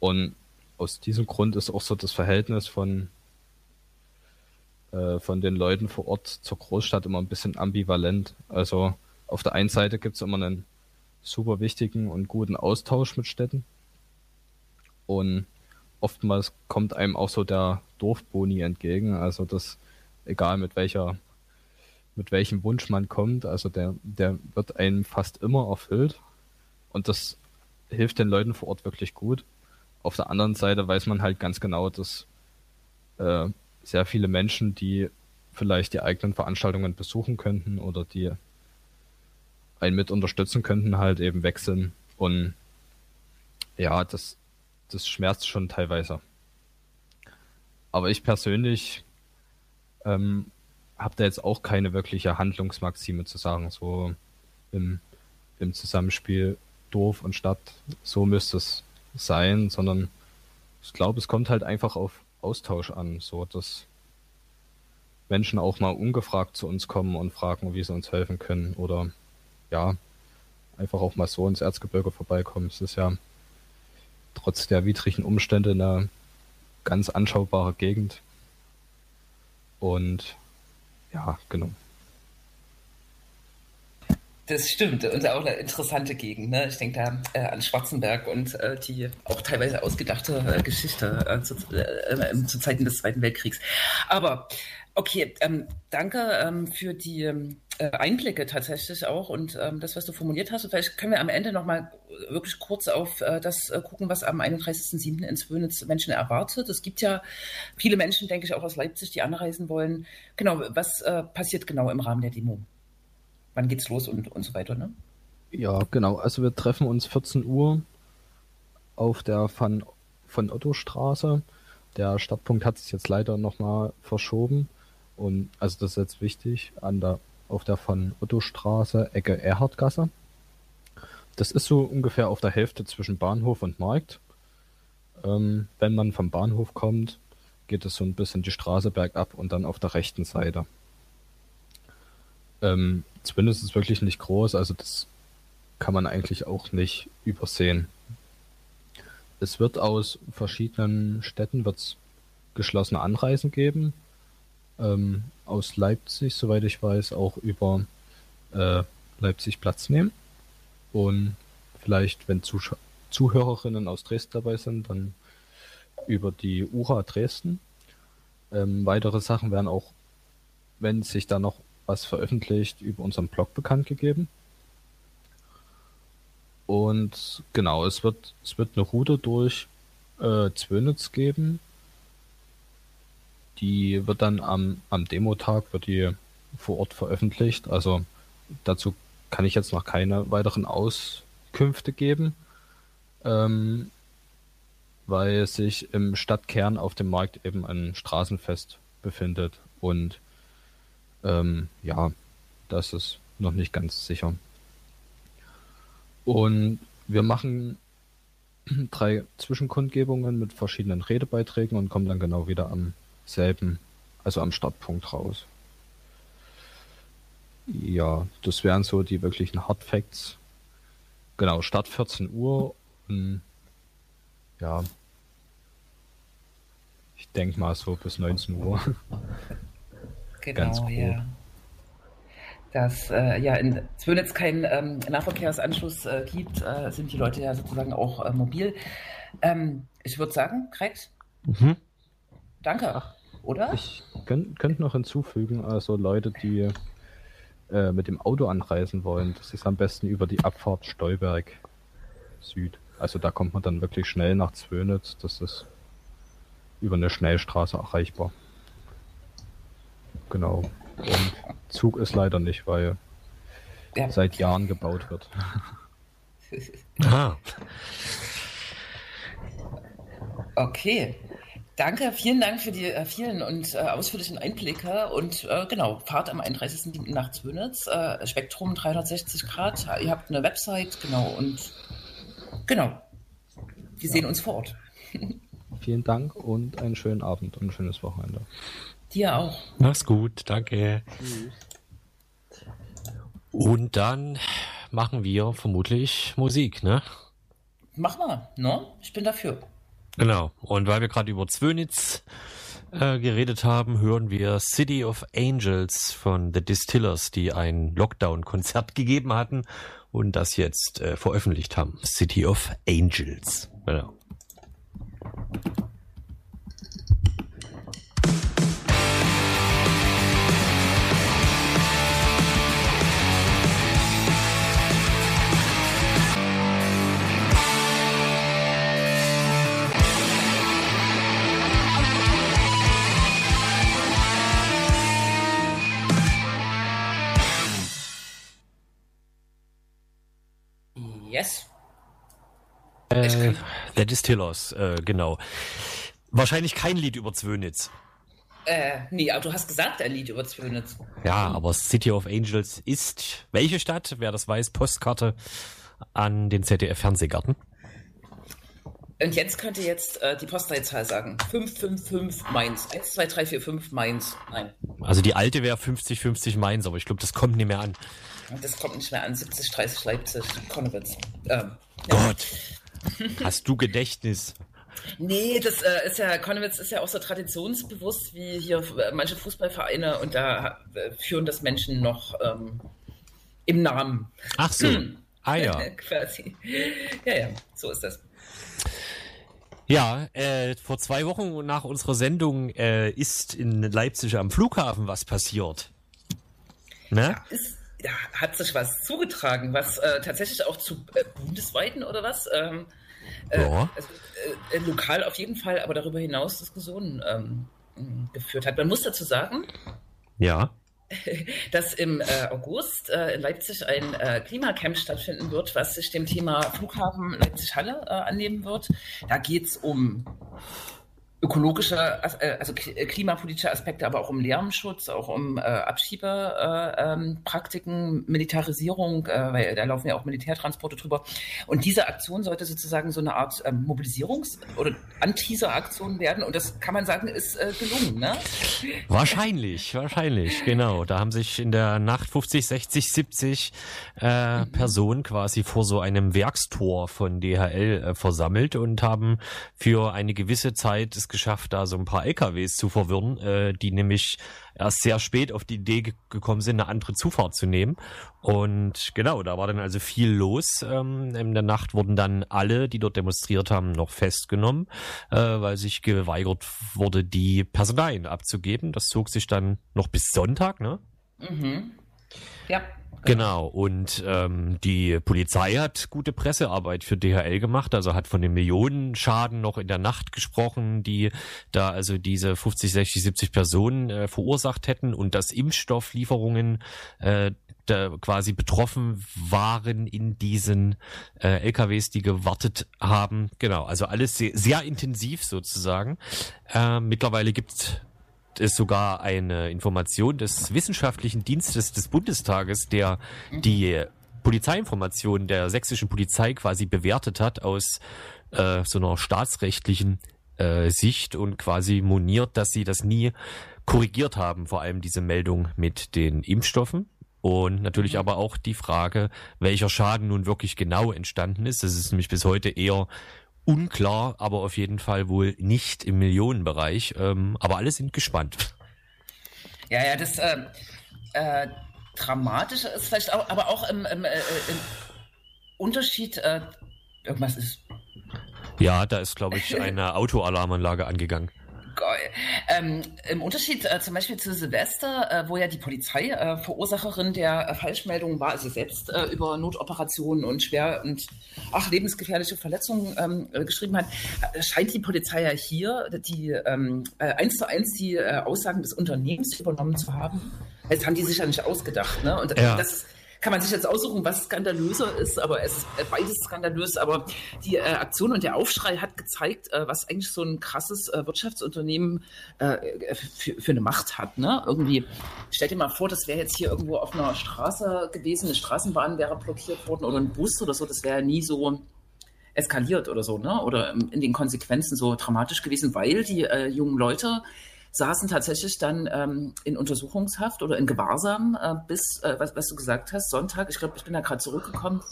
Und aus diesem Grund ist auch so das Verhältnis von, äh, von den Leuten vor Ort zur Großstadt immer ein bisschen ambivalent. Also auf der einen Seite gibt es immer einen super wichtigen und guten Austausch mit Städten. Und oftmals kommt einem auch so der Dorfboni entgegen. Also das, egal mit welcher, mit welchem Wunsch man kommt, also der, der wird einem fast immer erfüllt. Und das hilft den Leuten vor Ort wirklich gut. Auf der anderen Seite weiß man halt ganz genau, dass äh, sehr viele Menschen, die vielleicht die eigenen Veranstaltungen besuchen könnten oder die einen mit unterstützen könnten, halt eben sind. Und ja, das, das schmerzt schon teilweise. Aber ich persönlich ähm, habe da jetzt auch keine wirkliche Handlungsmaxime zu sagen, so im, im Zusammenspiel Dorf und Stadt, so müsste es sein, sondern ich glaube, es kommt halt einfach auf Austausch an, so dass Menschen auch mal ungefragt zu uns kommen und fragen, wie sie uns helfen können oder ja, einfach auch mal so ins Erzgebirge vorbeikommen. Es ist ja trotz der widrigen Umstände eine ganz anschaubare Gegend. Und ja, genau. Das stimmt und auch eine interessante Gegend. Ne? Ich denke da äh, an Schwarzenberg und äh, die auch teilweise ausgedachte äh, Geschichte äh, zu, äh, zu, Zeiten des Zweiten Weltkriegs. Aber okay, ähm, danke ähm, für die ähm, äh, Einblicke tatsächlich auch und ähm, das, was du formuliert hast. Und vielleicht können wir am Ende nochmal wirklich kurz auf das gucken, was am 31.07. in Zwönitz Menschen erwartet. Es gibt ja viele Menschen, denke ich, auch aus Leipzig, die anreisen wollen. Genau, was passiert genau im Rahmen der Demo? Wann geht's los und, und so weiter, ne? Ja, genau. Also wir treffen uns 14 Uhr auf der von, von Otto Straße. Der Startpunkt hat sich jetzt leider nochmal verschoben. Und also das ist jetzt wichtig, an der, auf der von Otto Straße, Ecke Erhardgasse. Das ist so ungefähr auf der Hälfte zwischen Bahnhof und Markt. Ähm, wenn man vom Bahnhof kommt, geht es so ein bisschen die Straße bergab und dann auf der rechten Seite. Ähm, zumindest ist wirklich nicht groß, also das kann man eigentlich auch nicht übersehen. Es wird aus verschiedenen Städten wird's geschlossene Anreisen geben. Ähm, aus Leipzig, soweit ich weiß, auch über äh, Leipzig Platz nehmen. Und vielleicht, wenn Zusch Zuhörerinnen aus Dresden dabei sind, dann über die URA Dresden. Ähm, weitere Sachen werden auch, wenn sich da noch was veröffentlicht, über unseren Blog bekannt gegeben. Und genau, es wird, es wird eine Route durch äh, Zwönitz geben. Die wird dann am, am Demotag wird die vor Ort veröffentlicht. Also dazu kann ich jetzt noch keine weiteren Auskünfte geben, ähm, weil sich im Stadtkern auf dem Markt eben ein Straßenfest befindet und ähm, ja, das ist noch nicht ganz sicher. Und wir machen drei Zwischenkundgebungen mit verschiedenen Redebeiträgen und kommen dann genau wieder am selben, also am Startpunkt raus. Ja, das wären so die wirklichen Hard Facts. Genau, Start 14 Uhr. Und, ja, ich denke mal so bis 19 Uhr. Genau, ja. Dass äh, ja in Zwönitz keinen ähm, Nahverkehrsanschluss äh, gibt, äh, sind die Leute ja sozusagen auch äh, mobil. Ähm, ich würde sagen, Krex, mhm. danke, Ach, oder? Ich könnte noch hinzufügen, also Leute, die äh, mit dem Auto anreisen wollen, das ist am besten über die Abfahrt Stolberg Süd. Also da kommt man dann wirklich schnell nach Zwönitz. Das ist über eine Schnellstraße erreichbar. Genau. Und Zug ist leider nicht, weil ja. seit Jahren gebaut wird. ah. Okay. Danke, vielen Dank für die äh, vielen und äh, ausführlichen Einblicke. Und äh, genau, Fahrt am 31.07. nach Zwönitz, äh, Spektrum 360 Grad. Ihr habt eine Website, genau. Und genau, wir ja. sehen uns vor Ort. Vielen Dank und einen schönen Abend und ein schönes Wochenende. Dir auch. Mach's gut, danke. Und dann machen wir vermutlich Musik, ne? Mach mal, ne? Ich bin dafür. Genau. Und weil wir gerade über Zwönitz äh, geredet haben, hören wir City of Angels von The Distillers, die ein Lockdown-Konzert gegeben hatten und das jetzt äh, veröffentlicht haben. City of Angels. Genau. Äh, The Distillers, äh, genau. Wahrscheinlich kein Lied über Zwönitz. Äh, nee, aber du hast gesagt, ein Lied über Zwönitz. Ja, aber City of Angels ist welche Stadt? Wer das weiß, Postkarte an den ZDF-Fernsehgarten. Und jetzt könnt ihr jetzt äh, die Postleitzahl sagen. 555 Mainz. 1, 2, 3, 4, 5 Mainz. Nein. Also die alte wäre 50, 50 Mainz, aber ich glaube, das kommt nicht mehr an. Das kommt nicht mehr an. 70, 30 Leipzig. Konnewitz. Ähm, ja. Gott. Hast du Gedächtnis? Nee, das äh, ist ja, Konnewitz ist ja auch so traditionsbewusst wie hier äh, manche Fußballvereine und da äh, führen das Menschen noch ähm, im Namen. Ach so. Hm. Ah ja. Quasi. Ja, ja, so ist das. Ja, äh, vor zwei Wochen nach unserer Sendung äh, ist in Leipzig am Flughafen was passiert. Ne? Ja, ist, da hat sich was zugetragen, was äh, tatsächlich auch zu äh, bundesweiten oder was? Ähm, äh, ja. Also, äh, äh, lokal auf jeden Fall, aber darüber hinaus Diskussionen ähm, geführt hat. Man muss dazu sagen, ja. dass im August in Leipzig ein Klimacamp stattfinden wird, was sich dem Thema Flughafen Leipzig-Halle annehmen wird. Da geht es um ökologische, äh, also äh, klimapolitische Aspekte, aber auch um Lärmschutz, auch um äh, Abschiebepraktiken, äh, ähm, Militarisierung, äh, weil da laufen ja auch Militärtransporte drüber. Und diese Aktion sollte sozusagen so eine Art ähm, Mobilisierungs- oder Anteaser-Aktion werden. Und das kann man sagen, ist gelungen, ne? Wahrscheinlich, wahrscheinlich, genau. Da haben sich in der Nacht 50, 60, 70 äh, mhm. Personen quasi vor so einem Werkstor von DHL versammelt und haben für eine gewisse Zeit geschafft, da so ein paar LKWs zu verwirren, äh, die nämlich erst sehr spät auf die Idee ge gekommen sind, eine andere Zufahrt zu nehmen. Und genau, da war dann also viel los. Ähm, in der Nacht wurden dann alle, die dort demonstriert haben, noch festgenommen, äh, weil sich geweigert wurde, die Personalien abzugeben. Das zog sich dann noch bis Sonntag, ne? Mhm. Ja. Genau, und ähm, die Polizei hat gute Pressearbeit für DHL gemacht, also hat von den Millionenschaden noch in der Nacht gesprochen, die da also diese 50, 60, 70 Personen äh, verursacht hätten und dass Impfstofflieferungen äh, da quasi betroffen waren in diesen äh, LKWs, die gewartet haben. Genau, also alles sehr, sehr intensiv sozusagen. Äh, mittlerweile gibt es sogar eine Information des Wissenschaftlichen Dienstes des Bundestages, der die Polizeiinformation der sächsischen Polizei quasi bewertet hat aus äh, so einer staatsrechtlichen äh, Sicht und quasi moniert, dass sie das nie korrigiert haben, vor allem diese Meldung mit den Impfstoffen. Und natürlich mhm. aber auch die Frage, welcher Schaden nun wirklich genau entstanden ist. Das ist nämlich bis heute eher unklar, aber auf jeden Fall wohl nicht im Millionenbereich. Ähm, aber alle sind gespannt. Ja, ja, das äh, äh, Dramatische ist vielleicht auch, aber auch im, im, äh, im Unterschied, äh, irgendwas ist. Ja, da ist, glaube ich, eine Autoalarmanlage angegangen. Geil. Ähm, Im Unterschied äh, zum Beispiel zu Silvester, äh, wo ja die Polizei äh, Verursacherin der äh, Falschmeldungen war, also selbst äh, über Notoperationen und schwer und ach, lebensgefährliche Verletzungen ähm, äh, geschrieben hat, scheint die Polizei ja hier die ähm, eins zu eins die Aussagen des Unternehmens übernommen zu haben. Das haben die sich ja nicht ausgedacht. Ne? Und ja. das ist kann man sich jetzt aussuchen, was skandalöser ist, aber es ist äh, beides skandalös. Aber die äh, Aktion und der Aufschrei hat gezeigt, äh, was eigentlich so ein krasses äh, Wirtschaftsunternehmen äh, für, für, eine Macht hat. Ne? Irgendwie, stell dir mal vor, das wäre jetzt hier irgendwo auf einer Straße gewesen, eine Straßenbahn wäre blockiert worden oder ein Bus oder so, das wäre nie so eskaliert oder so, ne? Oder in den Konsequenzen so dramatisch gewesen, weil die äh, jungen Leute saßen tatsächlich dann ähm, in Untersuchungshaft oder in Gewahrsam äh, bis, äh, was, was, du gesagt hast, Sonntag, ich glaube, ich bin da gerade zurückgekommen,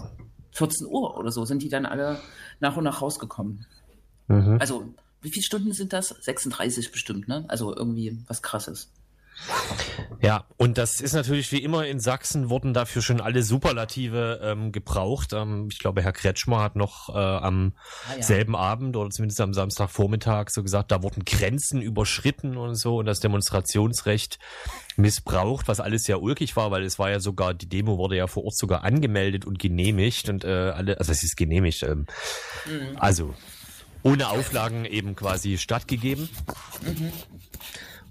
14 Uhr oder so sind die dann alle nach und nach rausgekommen. Mhm. Also, wie viele Stunden sind das? 36 bestimmt, ne? Also irgendwie was krasses. Ja, und das ist natürlich wie immer in Sachsen wurden dafür schon alle Superlative ähm, gebraucht. Ähm, ich glaube, Herr Kretschmer hat noch äh, am ah, ja. selben Abend oder zumindest am Samstagvormittag so gesagt, da wurden Grenzen überschritten und so und das Demonstrationsrecht missbraucht, was alles sehr ulkig war, weil es war ja sogar, die Demo wurde ja vor Ort sogar angemeldet und genehmigt und äh, alle, also es ist genehmigt, ähm, mhm. also ohne Auflagen eben quasi stattgegeben. Mhm.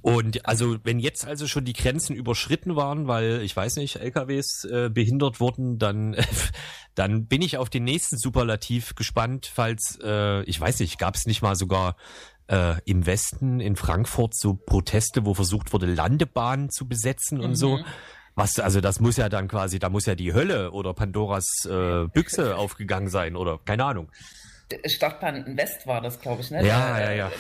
Und also wenn jetzt also schon die Grenzen überschritten waren, weil ich weiß nicht, LKWs äh, behindert wurden, dann dann bin ich auf den nächsten Superlativ gespannt, falls äh, ich weiß nicht, gab es nicht mal sogar äh, im Westen in Frankfurt so Proteste, wo versucht wurde Landebahnen zu besetzen und mhm. so. Was, also das muss ja dann quasi, da muss ja die Hölle oder Pandoras äh, Büchse aufgegangen sein oder keine Ahnung. Stadtbahn West war das, glaube ich, ne? Ja, ja, ja.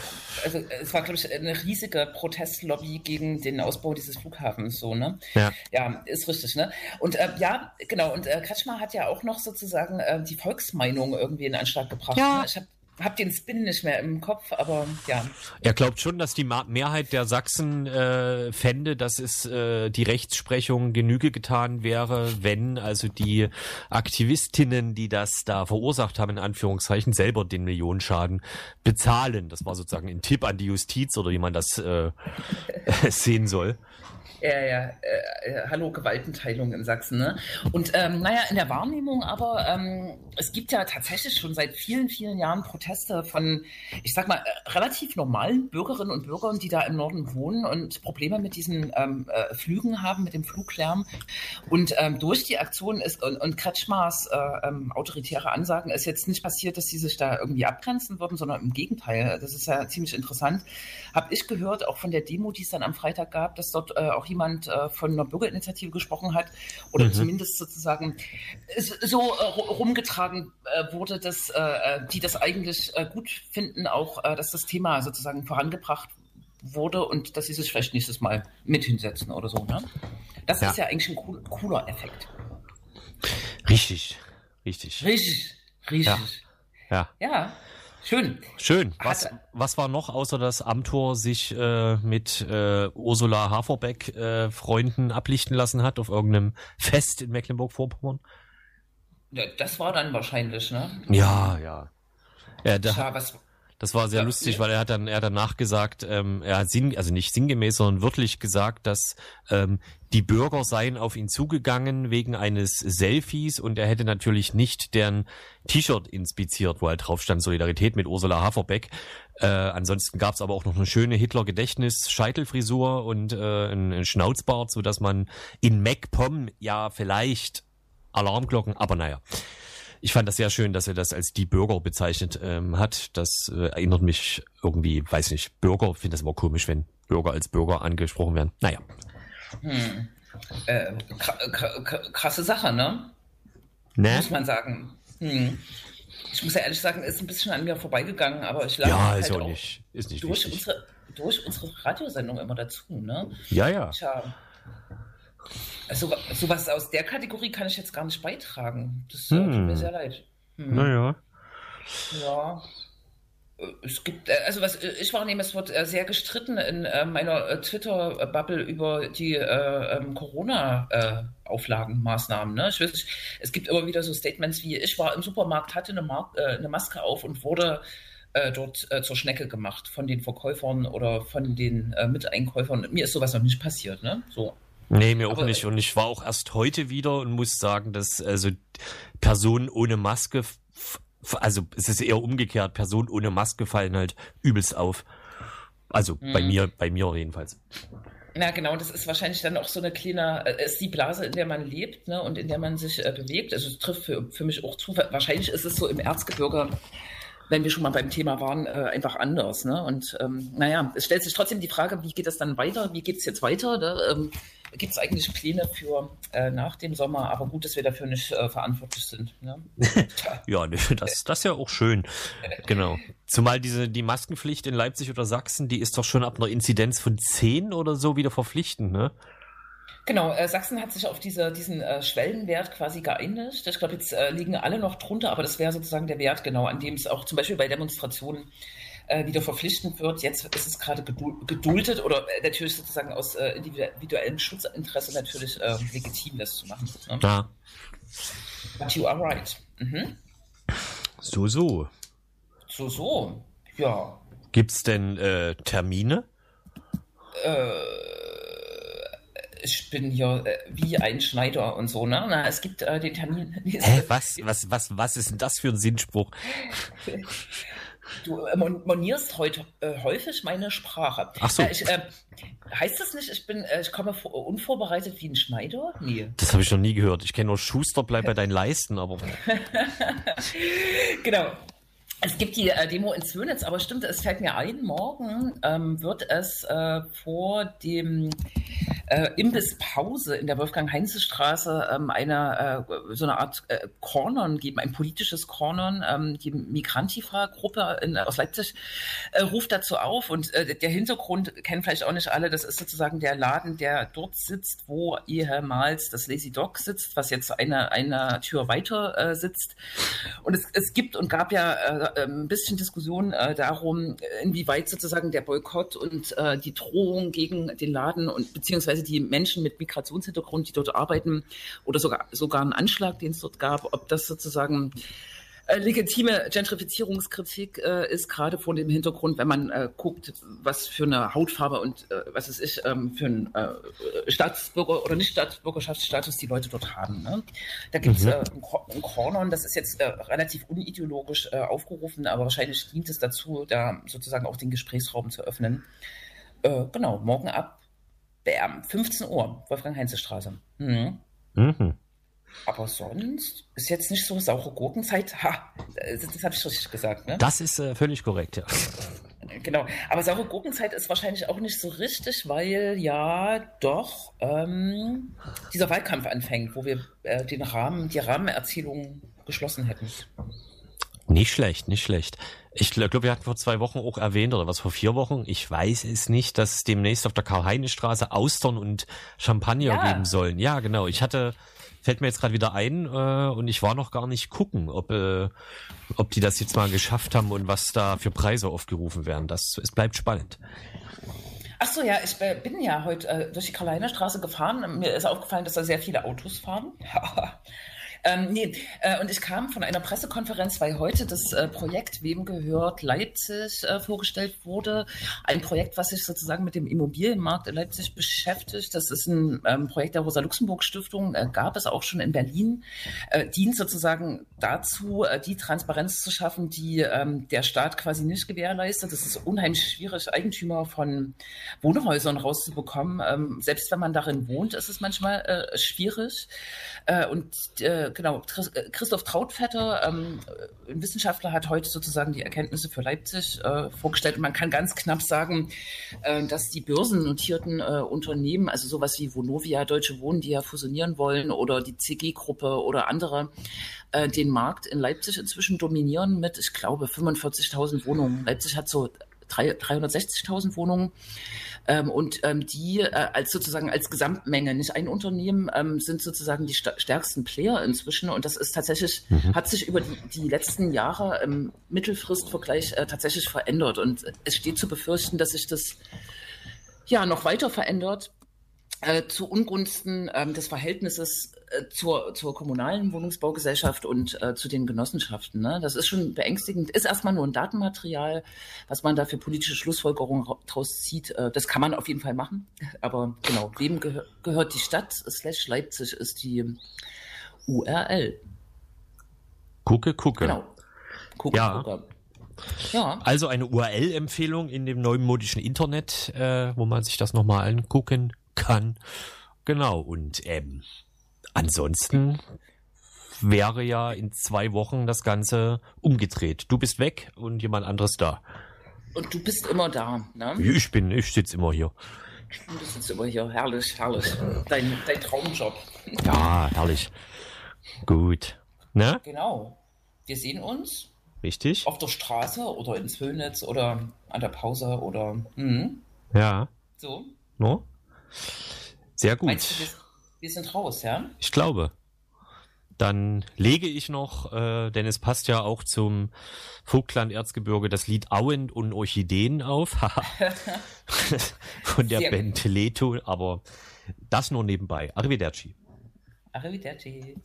Also es war, glaube ich, eine riesige Protestlobby gegen den Ausbau dieses Flughafens, so, ne? Ja. Ja, ist richtig, ne? Und äh, ja, genau, und äh, Kretschmer hat ja auch noch sozusagen äh, die Volksmeinung irgendwie in Anschlag gebracht. Ja. Ne? Ich habe habe den Spin nicht mehr im Kopf, aber ja. Er glaubt schon, dass die Mehrheit der Sachsen äh, fände, dass es äh, die Rechtsprechung Genüge getan wäre, wenn also die Aktivistinnen, die das da verursacht haben, in Anführungszeichen, selber den Millionenschaden bezahlen. Das war sozusagen ein Tipp an die Justiz oder wie man das äh, sehen soll. Ja, ja, äh, äh, hallo Gewaltenteilung in Sachsen. Ne? Und ähm, naja, in der Wahrnehmung aber, ähm, es gibt ja tatsächlich schon seit vielen, vielen Jahren Proteste von, ich sag mal, äh, relativ normalen Bürgerinnen und Bürgern, die da im Norden wohnen und Probleme mit diesen ähm, äh, Flügen haben, mit dem Fluglärm. Und ähm, durch die Aktion ist und, und Kretschmars äh, ähm, autoritäre Ansagen ist jetzt nicht passiert, dass sie sich da irgendwie abgrenzen würden, sondern im Gegenteil. Das ist ja ziemlich interessant. Habe ich gehört, auch von der Demo, die es dann am Freitag gab, dass dort äh, auch jemand äh, von einer Bürgerinitiative gesprochen hat oder mhm. zumindest sozusagen so äh, rumgetragen äh, wurde, dass äh, äh, die das eigentlich gut finden, auch dass das Thema sozusagen vorangebracht wurde und dass sie sich vielleicht nächstes Mal mit hinsetzen oder so. Ne? Das ja. ist ja eigentlich ein cooler Effekt. Richtig, richtig. Richtig, richtig. Ja. ja. ja. Schön. Schön. Was, was war noch, außer dass Amtor sich äh, mit äh, Ursula Haferbeck äh, Freunden ablichten lassen hat auf irgendeinem Fest in Mecklenburg-Vorpommern? Ja, das war dann wahrscheinlich, ne? Ja, ja. ja da, Tja, was, das war sehr ja, lustig, weil er hat dann er hat danach gesagt, ähm, er hat sinn, also nicht sinngemäß, sondern wörtlich gesagt, dass ähm, die Bürger seien auf ihn zugegangen wegen eines Selfies und er hätte natürlich nicht deren T-Shirt inspiziert, wo halt drauf stand Solidarität mit Ursula Haferbeck. Äh, ansonsten gab's aber auch noch eine schöne Hitler-Gedächtnis-Scheitelfrisur und äh, ein, Schnauzbart, so dass man in MacPom ja vielleicht Alarmglocken, aber naja ich fand das sehr schön, dass er das als die Bürger bezeichnet ähm, hat. Das äh, erinnert mich irgendwie, weiß nicht, Bürger, finde das immer komisch, wenn Bürger als Bürger angesprochen werden. Naja. Hm. Äh, krasse Sache, ne? Ne? Muss man sagen. Hm. Ich muss ja ehrlich sagen, ist ein bisschen an mir vorbeigegangen, aber ich lag ja, halt ist auch nicht, ist nicht durch unsere, durch unsere Radiosendung immer dazu, ne? Ja, ja. Tja. Also sowas aus der Kategorie kann ich jetzt gar nicht beitragen. Das hm. tut mir sehr leid. Hm. Naja. Ja. Äh, es gibt, äh, also was ich wahrnehme, es wird äh, sehr gestritten in meiner Twitter-Bubble über die äh, ähm, Corona-Auflagenmaßnahmen. Ne? Ich weiß, es gibt immer wieder so Statements wie, ich war im Supermarkt, hatte eine, Mar äh, eine Maske auf und wurde äh, dort zur Schnecke gemacht von den Verkäufern oder von den Miteinkäufern. Mir ist sowas noch nicht passiert. Ne? So. Nee, mir auch Aber, nicht. Und ich war auch erst heute wieder und muss sagen, dass also Personen ohne Maske, also es ist eher umgekehrt, Personen ohne Maske fallen halt übelst auf. Also bei mhm. mir, bei mir jedenfalls. Na genau, das ist wahrscheinlich dann auch so eine kleine, äh, ist die Blase, in der man lebt ne, und in der man sich äh, bewegt. Also es trifft für, für mich auch zu. Wahrscheinlich ist es so im Erzgebirge, wenn wir schon mal beim Thema waren, äh, einfach anders. Ne? Und ähm, naja, es stellt sich trotzdem die Frage, wie geht es dann weiter? Wie geht es jetzt weiter? Ne? Ähm, Gibt es eigentlich Pläne für äh, nach dem Sommer? Aber gut, dass wir dafür nicht äh, verantwortlich sind. Ne? ja, das, das ist ja auch schön. Genau. Zumal diese, die Maskenpflicht in Leipzig oder Sachsen, die ist doch schon ab einer Inzidenz von 10 oder so wieder verpflichtend, ne? Genau, äh, Sachsen hat sich auf diese, diesen äh, Schwellenwert quasi geeinigt. Ich glaube, jetzt äh, liegen alle noch drunter, aber das wäre sozusagen der Wert, genau, an dem es auch zum Beispiel bei Demonstrationen äh, wieder verpflichtend wird. Jetzt ist es gerade geduldet oder äh, natürlich sozusagen aus äh, individuellem Schutzinteresse natürlich äh, legitim, das zu machen. Ne? Ja. But you are right. Mhm. So, so. So, so. Ja. Gibt's denn äh, Termine? Äh, ich bin hier äh, wie ein Schneider und so, ne? Na, es gibt äh, den Termin. Hä, was, was, was, was ist denn das für ein Sinnspruch? Du äh, monierst heute äh, häufig meine Sprache. Ach so. Äh, ich, äh, heißt das nicht, ich bin, äh, ich komme vor, unvorbereitet wie ein Schneider? Nee. Das habe ich noch nie gehört. Ich kenne nur Schuster, bleib bei deinen Leisten, aber. genau. Es gibt die äh, Demo in Zwönitz, aber stimmt, es fällt mir ein, morgen ähm, wird es äh, vor dem äh, Imbisspause in der Wolfgang-Heinze-Straße ähm, eine, äh, so eine Art äh, geben, ein politisches Cornern. Ähm, die Migrantifa-Gruppe aus Leipzig äh, ruft dazu auf und äh, der Hintergrund kennen vielleicht auch nicht alle, das ist sozusagen der Laden, der dort sitzt, wo ehemals das Lazy Dog sitzt, was jetzt eine, eine Tür weiter äh, sitzt. Und es, es gibt und gab ja äh, ein bisschen Diskussion äh, darum, inwieweit sozusagen der Boykott und äh, die Drohung gegen den Laden und beziehungsweise die Menschen mit Migrationshintergrund, die dort arbeiten, oder sogar, sogar einen Anschlag, den es dort gab, ob das sozusagen äh, legitime Gentrifizierungskritik äh, ist, gerade vor dem Hintergrund, wenn man äh, guckt, was für eine Hautfarbe und äh, was es ist ähm, für einen äh, Staatsbürger oder nicht Staatsbürgerschaftsstatus die Leute dort haben. Ne? Da gibt es mhm. ein Kornon, das ist jetzt relativ unideologisch aufgerufen, aber wahrscheinlich dient es dazu, da sozusagen auch den Gesprächsraum zu öffnen. Genau, morgen ab Bam, 15 Uhr, Wolfgang-Heinze-Straße. Mhm. Mhm. Aber sonst ist jetzt nicht so saure Gurkenzeit. Ha, das, habe ich richtig gesagt, ne? Das ist äh, völlig korrekt, ja. Genau, aber saure Gurkenzeit ist wahrscheinlich auch nicht so richtig, weil ja doch ähm, dieser Wahlkampf anfängt, wo wir äh, den Rahmen, die Rahmenerzählung geschlossen hätten. Nicht schlecht, nicht schlecht. Ich glaube, wir hatten vor zwei Wochen auch erwähnt, oder was vor vier Wochen, ich weiß es nicht, dass es demnächst auf der Karl-Heine-Straße Austern und Champagner ja. geben sollen. Ja, genau. Ich hatte, fällt mir jetzt gerade wieder ein, äh, und ich war noch gar nicht gucken, ob, äh, ob die das jetzt mal geschafft haben und was da für Preise aufgerufen werden. Das, es bleibt spannend. Ach so, ja, ich bin ja heute äh, durch die Karl-Heine-Straße gefahren. Mir ist aufgefallen, dass da sehr viele Autos fahren. Ähm, nee, äh, und ich kam von einer Pressekonferenz, weil heute das äh, Projekt Wem gehört Leipzig äh, vorgestellt wurde. Ein Projekt, was sich sozusagen mit dem Immobilienmarkt in Leipzig beschäftigt. Das ist ein ähm, Projekt der Rosa-Luxemburg-Stiftung, äh, gab es auch schon in Berlin, äh, dient sozusagen dazu, äh, die Transparenz zu schaffen, die ähm, der Staat quasi nicht gewährleistet. Es ist unheimlich schwierig, Eigentümer von Wohnhäusern rauszubekommen. Ähm, selbst wenn man darin wohnt, ist es manchmal schwierig. Und genau, äh, Christoph Trautvetter, ähm, ein Wissenschaftler, hat heute sozusagen die Erkenntnisse für Leipzig äh, vorgestellt. Und man kann ganz knapp sagen, äh, dass die börsennotierten äh, Unternehmen, also sowas wie Vonovia, Deutsche Wohnen, die ja fusionieren wollen, oder die CG-Gruppe oder andere, äh, den Markt in Leipzig inzwischen dominieren mit, ich glaube, 45.000 Wohnungen. Leipzig hat so 360.000 Wohnungen. Ähm, und ähm, die äh, als sozusagen als Gesamtmenge, nicht ein Unternehmen, ähm, sind sozusagen die stärksten Player inzwischen. Und das ist tatsächlich, mhm. hat sich über die, die letzten Jahre im Mittelfristvergleich äh, tatsächlich verändert. Und es steht zu befürchten, dass sich das ja noch weiter verändert äh, zu Ungunsten ähm, des Verhältnisses äh, zur, zur kommunalen Wohnungsbaugesellschaft und äh, zu den Genossenschaften. Ne? Das ist schon beängstigend. Ist erstmal nur ein Datenmaterial, was man da für politische Schlussfolgerungen draus zieht. Äh, das kann man auf jeden Fall machen. Aber genau, wem gehö gehört die Stadt? Slash Leipzig ist die URL. Gucke, gucke. Genau. Gucke, ja. gucke. Ja. Also eine URL-Empfehlung in dem neumodischen Internet, äh, wo man sich das nochmal angucken kann. Genau, und ähm, ansonsten wäre ja in zwei Wochen das Ganze umgedreht. Du bist weg und jemand anderes da. Und du bist immer da, ne? Ich bin, ich sitze immer hier. Du sitzt immer hier, herrlich, herrlich. Dein, dein Traumjob. Ja, herrlich. Gut. Ne? Genau. Wir sehen uns. Richtig. Auf der Straße oder ins Höhnetz oder an der Pause oder. Mh. Ja. So. No? Sehr gut. Du, wir sind raus, ja? Ich glaube. Dann lege ich noch, äh, denn es passt ja auch zum Vogtland-Erzgebirge, das Lied Auen und Orchideen auf. Von der Sehr Band. Leto, aber das nur nebenbei. Arrivederci. Arrivederci.